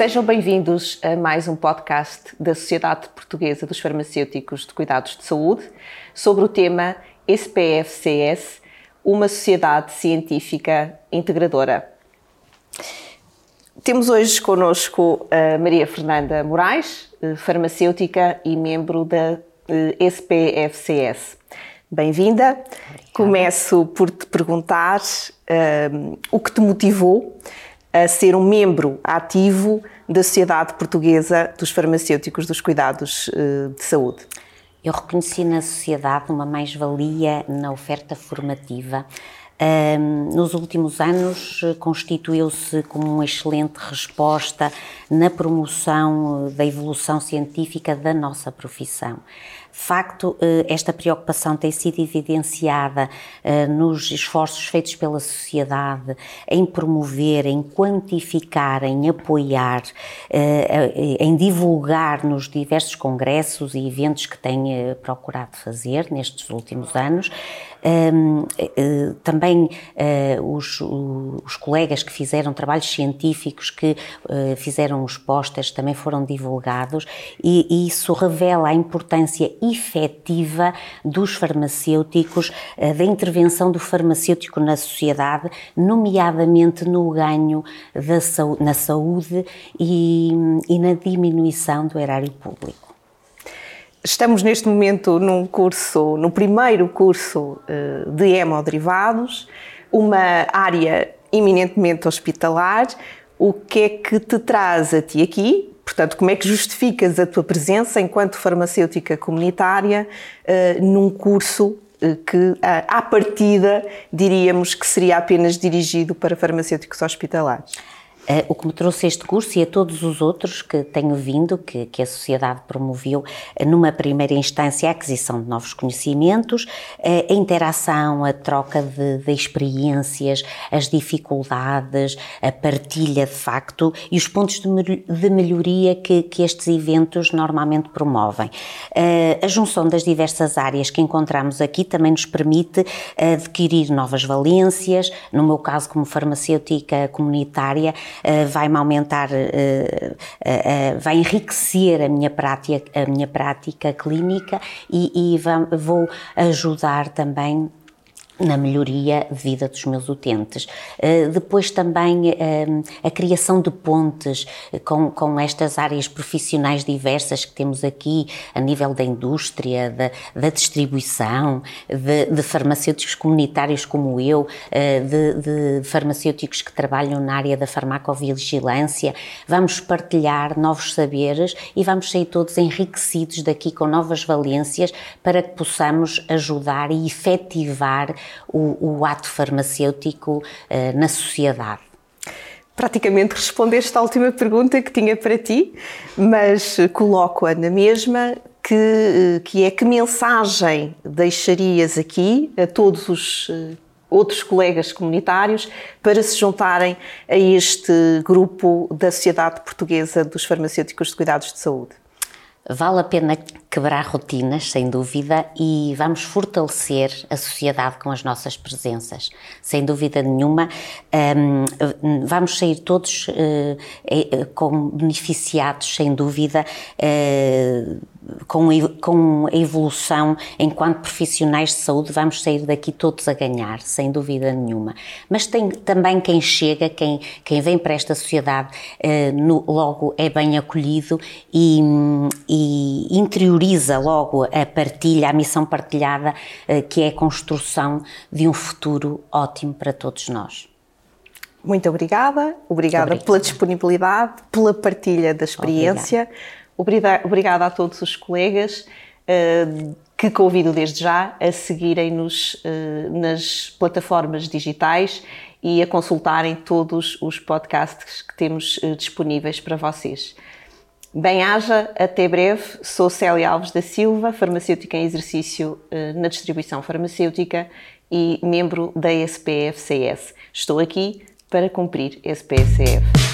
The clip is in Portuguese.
Sejam bem-vindos a mais um podcast da Sociedade Portuguesa dos Farmacêuticos de Cuidados de Saúde sobre o tema SPFCS, uma sociedade científica integradora. Temos hoje connosco a Maria Fernanda Moraes, farmacêutica e membro da SPFCS. Bem-vinda. Começo por te perguntar um, o que te motivou a ser um membro ativo da Sociedade Portuguesa dos Farmacêuticos dos Cuidados uh, de Saúde. Eu reconheci na sociedade uma mais-valia na oferta formativa. Nos últimos anos, constituiu-se como uma excelente resposta na promoção da evolução científica da nossa profissão. De facto, eh, esta preocupação tem sido evidenciada eh, nos esforços feitos pela sociedade em promover, em quantificar, em apoiar, eh, em divulgar nos diversos congressos e eventos que tem procurado fazer nestes últimos anos. Também os, os colegas que fizeram trabalhos científicos, que fizeram os pósteres, também foram divulgados, e isso revela a importância efetiva dos farmacêuticos, eh, da intervenção do farmacêutico na sociedade, nomeadamente no ganho da, na saúde e, e na diminuição do erário público. Estamos neste momento num curso, no primeiro curso eh, de hemoderivados, uma área eminentemente hospitalar. O que é que te traz a ti aqui? Portanto, como é que justificas a tua presença enquanto farmacêutica comunitária uh, num curso uh, que, à partida, diríamos que seria apenas dirigido para farmacêuticos hospitalares? Uh, o que me trouxe este curso e a todos os outros que tenho vindo, que, que a sociedade promoveu, uh, numa primeira instância, a aquisição de novos conhecimentos, uh, a interação, a troca de, de, experiências, as dificuldades, a partilha de facto e os pontos de, de melhoria que, que, estes eventos normalmente promovem. a junção das diversas áreas que encontramos aqui também nos permite adquirir novas valências, no meu caso, como farmacêutica comunitária, eh, vai-me aumentar, eh, eh, vai enriquecer a minha prática, a minha prática clínica e, e vou ajudar também na melhoria de vida dos meus utentes. Uh, depois também uh, a criação de pontes com, com estas áreas profissionais diversas que temos aqui a nível da indústria, da, da distribuição, de, de, farmacêuticos comunitários como eu, uh, de, de, farmacêuticos que trabalham na área da farmacovigilância. Vamos partilhar novos saberes e vamos sair todos enriquecidos daqui com novas valências para que possamos ajudar e efetivar o, o ato farmacêutico uh, na sociedade? Praticamente respondeste à última pergunta que tinha para ti, mas coloco-a na mesma, que, eh, que é que mensagem deixarias aqui a todos os eh, outros colegas comunitários para se juntarem a este grupo da Sociedade Portuguesa dos Farmacêuticos de Cuidados de Saúde? Vale a pena quebrar rotinas, sem dúvida, e vamos fortalecer a sociedade com as nossas presenças. Sem dúvida nenhuma, um, vamos sair todos uh, com beneficiados, sem dúvida, uh, com, a evolução enquanto profissionais de saúde, vamos sair daqui todos a ganhar, sem dúvida nenhuma. Mas tem também quem chega, quem, quem vem para esta sociedade, uh, no, logo é bem acolhido e, e interioriza logo a partilha, a missão partilhada, uh, que é a construção de um futuro ótimo para todos nós. Muito obrigada, obrigada, pela disponibilidade, pela partilha da experiência. Obrigada Obrigada a todos os colegas uh, que convido desde já a seguirem-nos uh, nas plataformas digitais e a consultarem todos os podcasts que temos uh, disponíveis para vocês. Bem-haja, até breve. Sou Célia Alves da Silva, farmacêutica em exercício na distribuição farmacêutica e membro da SPFCS. Estou aqui para cumprir SPFCF.